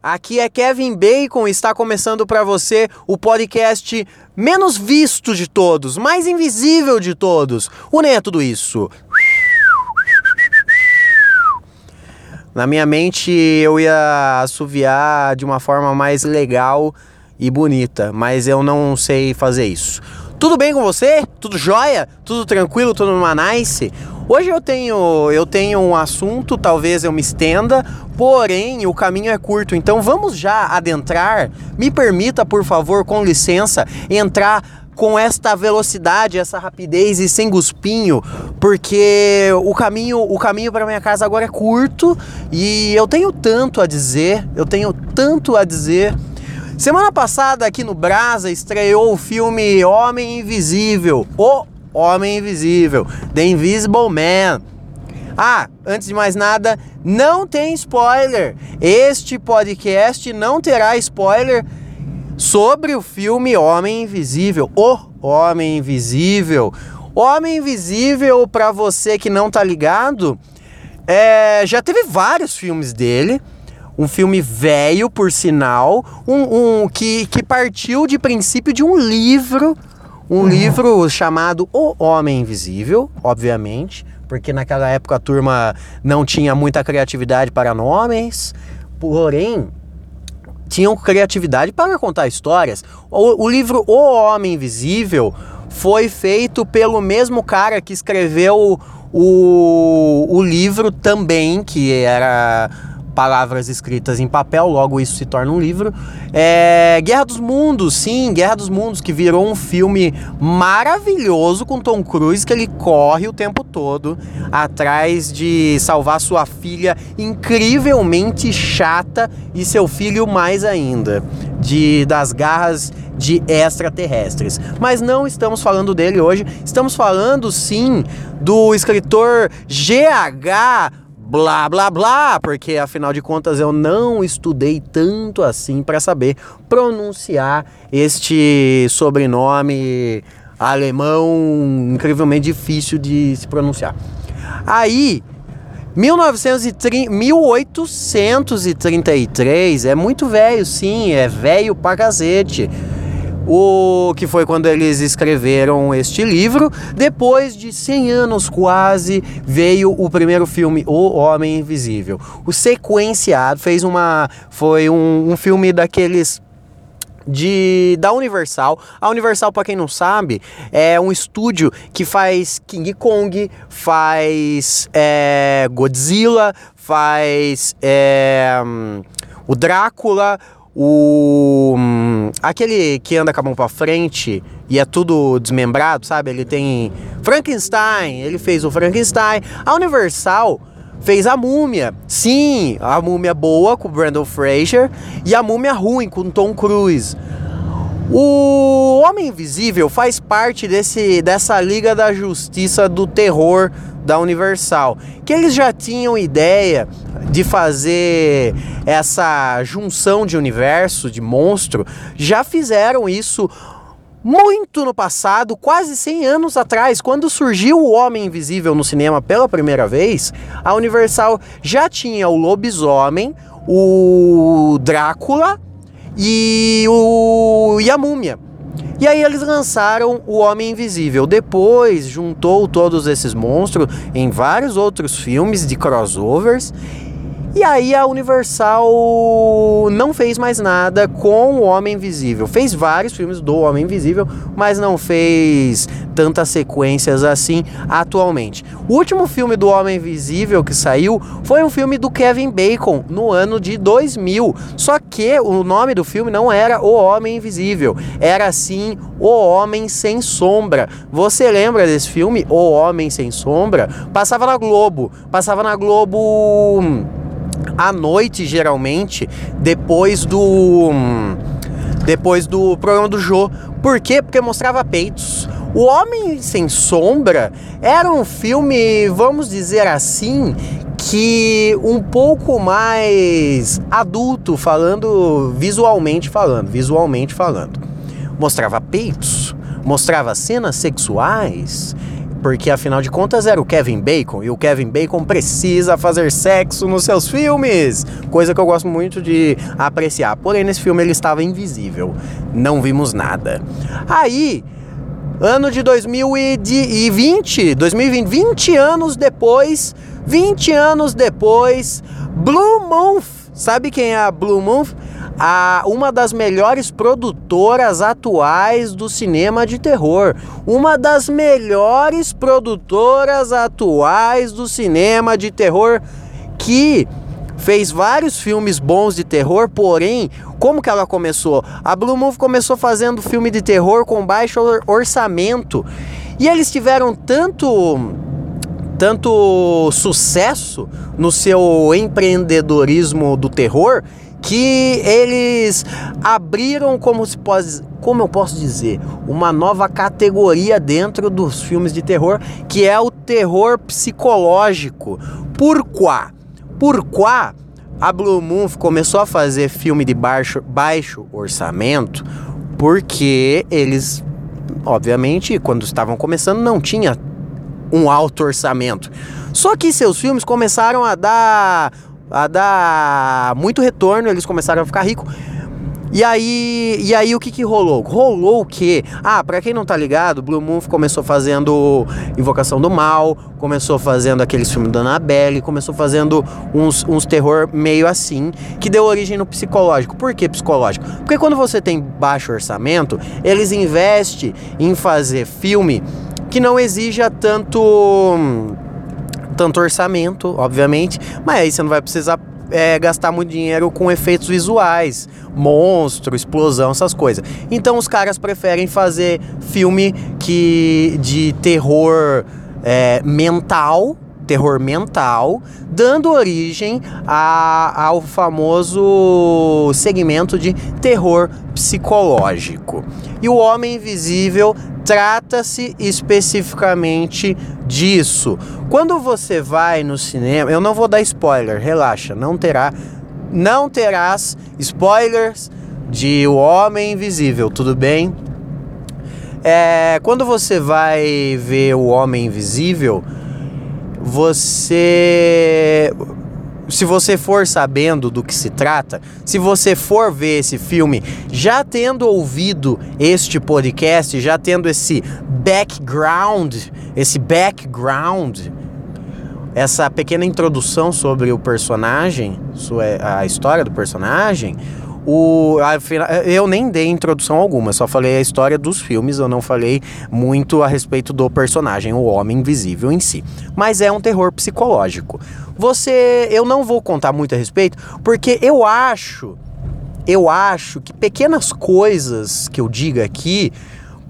Aqui é Kevin Bacon está começando para você o podcast menos visto de todos, mais invisível de todos. O Nem é tudo isso. Na minha mente eu ia assoviar de uma forma mais legal e bonita, mas eu não sei fazer isso. Tudo bem com você? Tudo jóia? Tudo tranquilo? Tudo numa nice? Hoje eu tenho, eu tenho um assunto, talvez eu me estenda, porém o caminho é curto, então vamos já adentrar. Me permita, por favor, com licença, entrar com esta velocidade, essa rapidez e sem guspinho, porque o caminho, o caminho para minha casa agora é curto e eu tenho tanto a dizer, eu tenho tanto a dizer Semana passada aqui no Brasa estreou o filme Homem Invisível, O Homem Invisível, The Invisible Man. Ah, antes de mais nada, não tem spoiler. Este podcast não terá spoiler sobre o filme Homem Invisível, O Homem Invisível. Homem Invisível, para você que não tá ligado, é, já teve vários filmes dele um filme velho, por sinal, um, um, que, que partiu de princípio de um livro, um uhum. livro chamado O Homem Invisível, obviamente, porque naquela época a turma não tinha muita criatividade para nomes, porém tinham criatividade para contar histórias. O, o livro O Homem Invisível foi feito pelo mesmo cara que escreveu o, o livro também, que era palavras escritas em papel, logo isso se torna um livro. É, Guerra dos Mundos, sim, Guerra dos Mundos, que virou um filme maravilhoso com Tom Cruise, que ele corre o tempo todo atrás de salvar sua filha incrivelmente chata e seu filho mais ainda, de das garras de extraterrestres. Mas não estamos falando dele hoje, estamos falando sim do escritor G.H blá blá blá, porque afinal de contas eu não estudei tanto assim para saber pronunciar este sobrenome alemão incrivelmente difícil de se pronunciar. Aí, 1930, 1833 é muito velho, sim, é velho pra cacete o que foi quando eles escreveram este livro. Depois de 100 anos quase, veio o primeiro filme, O Homem Invisível. O sequenciado fez uma foi um, um filme daqueles de da Universal. A Universal, para quem não sabe, é um estúdio que faz King Kong, faz é, Godzilla, faz é, o Drácula, o aquele que anda com a mão para frente e é tudo desmembrado, sabe? Ele tem Frankenstein, ele fez o Frankenstein. A Universal fez a Múmia. Sim, a Múmia boa com o Brandon Fraser e a Múmia ruim com Tom Cruise. O Homem Invisível faz parte desse, dessa Liga da Justiça do Terror da Universal, que eles já tinham ideia de fazer essa junção de universo, de monstro, já fizeram isso muito no passado, quase 100 anos atrás, quando surgiu o Homem Invisível no cinema pela primeira vez, a Universal já tinha o lobisomem, o Drácula e, o, e a múmia. E aí eles lançaram o Homem Invisível. Depois juntou todos esses monstros em vários outros filmes de crossovers e aí a Universal não fez mais nada com o Homem Invisível. Fez vários filmes do Homem Invisível, mas não fez tantas sequências assim atualmente. O último filme do Homem Invisível que saiu foi um filme do Kevin Bacon no ano de 2000. Só que o nome do filme não era O Homem Invisível, era sim O Homem Sem Sombra. Você lembra desse filme, O Homem Sem Sombra? Passava na Globo, passava na Globo à noite, geralmente, depois do. Depois do programa do Jô. Por quê? Porque mostrava peitos. O Homem Sem Sombra era um filme, vamos dizer assim, que um pouco mais adulto, falando visualmente falando, visualmente falando. Mostrava peitos, mostrava cenas sexuais, porque afinal de contas era o Kevin Bacon e o Kevin Bacon precisa fazer sexo nos seus filmes, coisa que eu gosto muito de apreciar. Porém, nesse filme ele estava invisível, não vimos nada. Aí, ano de 2020, 2020, 20 anos depois, 20 anos depois, Blue Month, sabe quem é a Blue Month? A uma das melhores produtoras atuais do cinema de terror. Uma das melhores produtoras atuais do cinema de terror que fez vários filmes bons de terror, porém, como que ela começou? A Blue Move começou fazendo filme de terror com baixo orçamento. E eles tiveram tanto tanto sucesso no seu empreendedorismo do terror que eles abriram como se pode, como eu posso dizer, uma nova categoria dentro dos filmes de terror, que é o terror psicológico. Por quá? Por quá a Blue Moon começou a fazer filme de baixo, baixo orçamento porque eles, obviamente, quando estavam começando, não tinha um alto orçamento. Só que seus filmes começaram a dar a dar muito retorno, eles começaram a ficar ricos. E aí, e aí o que que rolou? Rolou que? Ah, para quem não tá ligado, Blue Moon começou fazendo Invocação do Mal, começou fazendo aqueles filmes da Annabelle, começou fazendo uns, uns terror meio assim, que deu origem no psicológico. Por que psicológico? Porque quando você tem baixo orçamento, eles investem em fazer filme que não exija tanto tanto orçamento, obviamente, mas aí você não vai precisar é, gastar muito dinheiro com efeitos visuais, monstro, explosão, essas coisas. Então os caras preferem fazer filme que de terror é, mental, terror mental, dando origem a, ao famoso segmento de terror psicológico. E o Homem Invisível trata-se especificamente disso. Quando você vai no cinema, eu não vou dar spoiler, relaxa, não terá não terás spoilers de O Homem Invisível, tudo bem? É, quando você vai ver O Homem Invisível, você se você for sabendo do que se trata, se você for ver esse filme já tendo ouvido este podcast, já tendo esse background, esse background, essa pequena introdução sobre o personagem, a história do personagem, o, eu nem dei introdução alguma, só falei a história dos filmes, eu não falei muito a respeito do personagem, o Homem Invisível em si. Mas é um terror psicológico. Você, eu não vou contar muito a respeito, porque eu acho, eu acho que pequenas coisas que eu diga aqui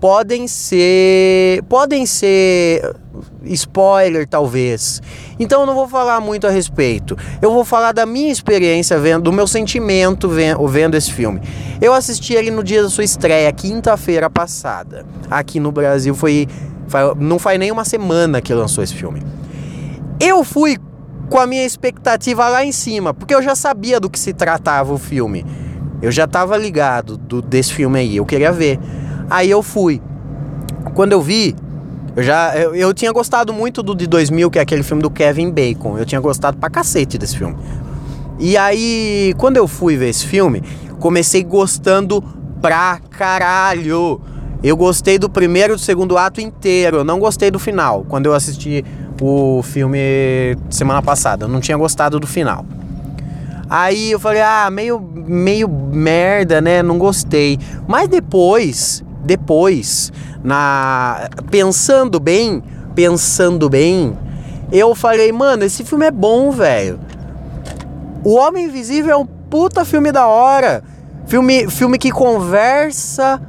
podem ser podem ser spoiler talvez. Então eu não vou falar muito a respeito. Eu vou falar da minha experiência vendo, do meu sentimento vendo, esse filme. Eu assisti ele no dia da sua estreia, quinta-feira passada. Aqui no Brasil foi, foi não faz nem uma semana que lançou esse filme. Eu fui com a minha expectativa lá em cima, porque eu já sabia do que se tratava o filme. Eu já estava ligado do, desse filme aí, eu queria ver. Aí eu fui. Quando eu vi, eu já eu, eu, tinha gostado muito do de 2000, que é aquele filme do Kevin Bacon. Eu tinha gostado pra cacete desse filme. E aí, quando eu fui ver esse filme, comecei gostando pra caralho. Eu gostei do primeiro e do segundo ato inteiro. Eu não gostei do final. Quando eu assisti o filme semana passada, eu não tinha gostado do final. Aí eu falei, ah, meio, meio merda, né? Não gostei. Mas depois depois, na pensando bem, pensando bem, eu falei, mano, esse filme é bom, velho. O Homem Invisível é um puta filme da hora. Filme, filme que conversa,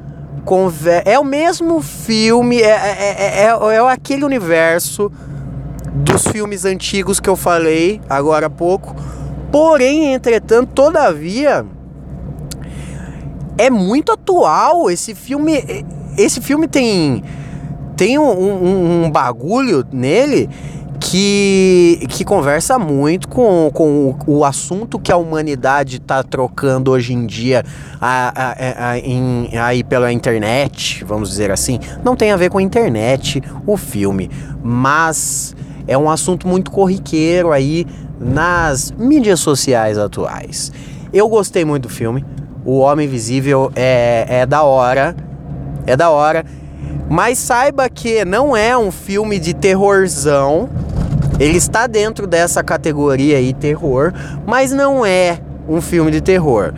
conver é o mesmo filme, é, é, é, é, aquele universo dos filmes antigos que eu falei agora há pouco. Porém, entretanto, todavia, é muito atual. Esse filme. Esse filme tem. Tem um, um, um bagulho nele que, que conversa muito com, com o, o assunto que a humanidade está trocando hoje em dia a, a, a, em, aí pela internet, vamos dizer assim. Não tem a ver com a internet o filme, mas é um assunto muito corriqueiro aí nas mídias sociais atuais. Eu gostei muito do filme. O Homem Invisível é, é da hora. É da hora. Mas saiba que não é um filme de terrorzão. Ele está dentro dessa categoria aí, terror, mas não é um filme de terror.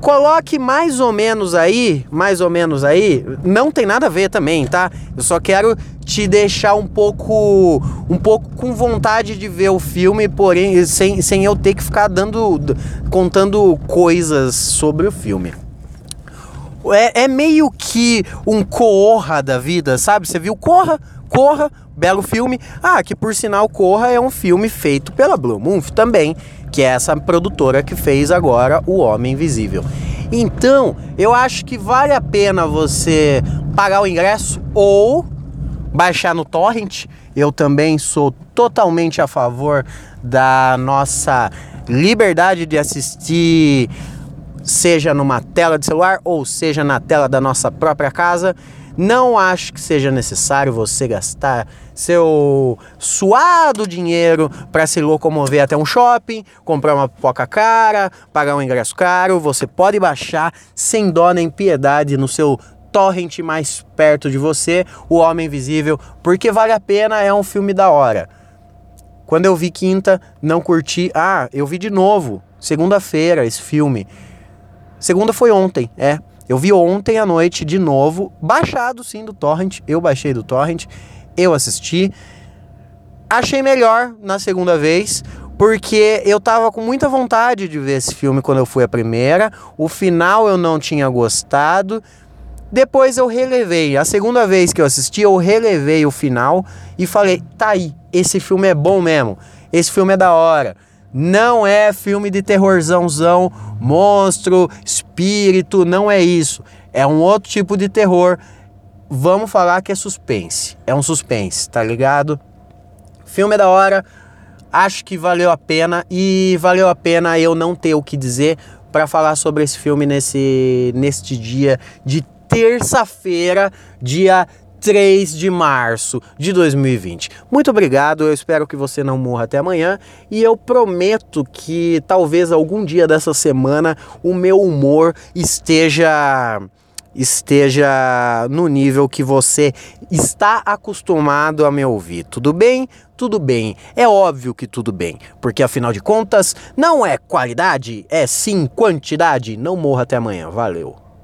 Coloque mais ou menos aí, mais ou menos aí, não tem nada a ver também, tá? Eu só quero te deixar um pouco um pouco com vontade de ver o filme, porém sem, sem eu ter que ficar dando contando coisas sobre o filme. É, é meio que um Corra da vida, sabe? Você viu Corra? Corra, belo filme. Ah, que por sinal Corra é um filme feito pela Blue Moon também, que é essa produtora que fez agora O Homem Invisível. Então, eu acho que vale a pena você pagar o ingresso ou baixar no torrent. Eu também sou totalmente a favor da nossa liberdade de assistir seja numa tela de celular ou seja na tela da nossa própria casa. Não acho que seja necessário você gastar seu suado dinheiro para se locomover até um shopping, comprar uma pipoca cara, pagar um ingresso caro. Você pode baixar sem dó nem piedade no seu torrent mais perto de você, O Homem Invisível, porque vale a pena, é um filme da hora. Quando eu vi quinta, não curti. Ah, eu vi de novo, segunda-feira, esse filme. Segunda foi ontem, é. Eu vi ontem à noite de novo, baixado sim do Torrent. Eu baixei do Torrent, eu assisti. Achei melhor na segunda vez, porque eu tava com muita vontade de ver esse filme quando eu fui a primeira. O final eu não tinha gostado. Depois eu relevei. A segunda vez que eu assisti, eu relevei o final e falei: tá aí, esse filme é bom mesmo. Esse filme é da hora. Não é filme de terrorzãozão, monstro, espírito, não é isso. É um outro tipo de terror. Vamos falar que é suspense. É um suspense, tá ligado? Filme é da hora. Acho que valeu a pena e valeu a pena eu não ter o que dizer para falar sobre esse filme nesse neste dia de terça-feira, dia 3 de março de 2020. Muito obrigado, eu espero que você não morra até amanhã e eu prometo que talvez algum dia dessa semana o meu humor esteja esteja no nível que você está acostumado a me ouvir. Tudo bem? Tudo bem. É óbvio que tudo bem, porque afinal de contas, não é qualidade, é sim quantidade. Não morra até amanhã. Valeu.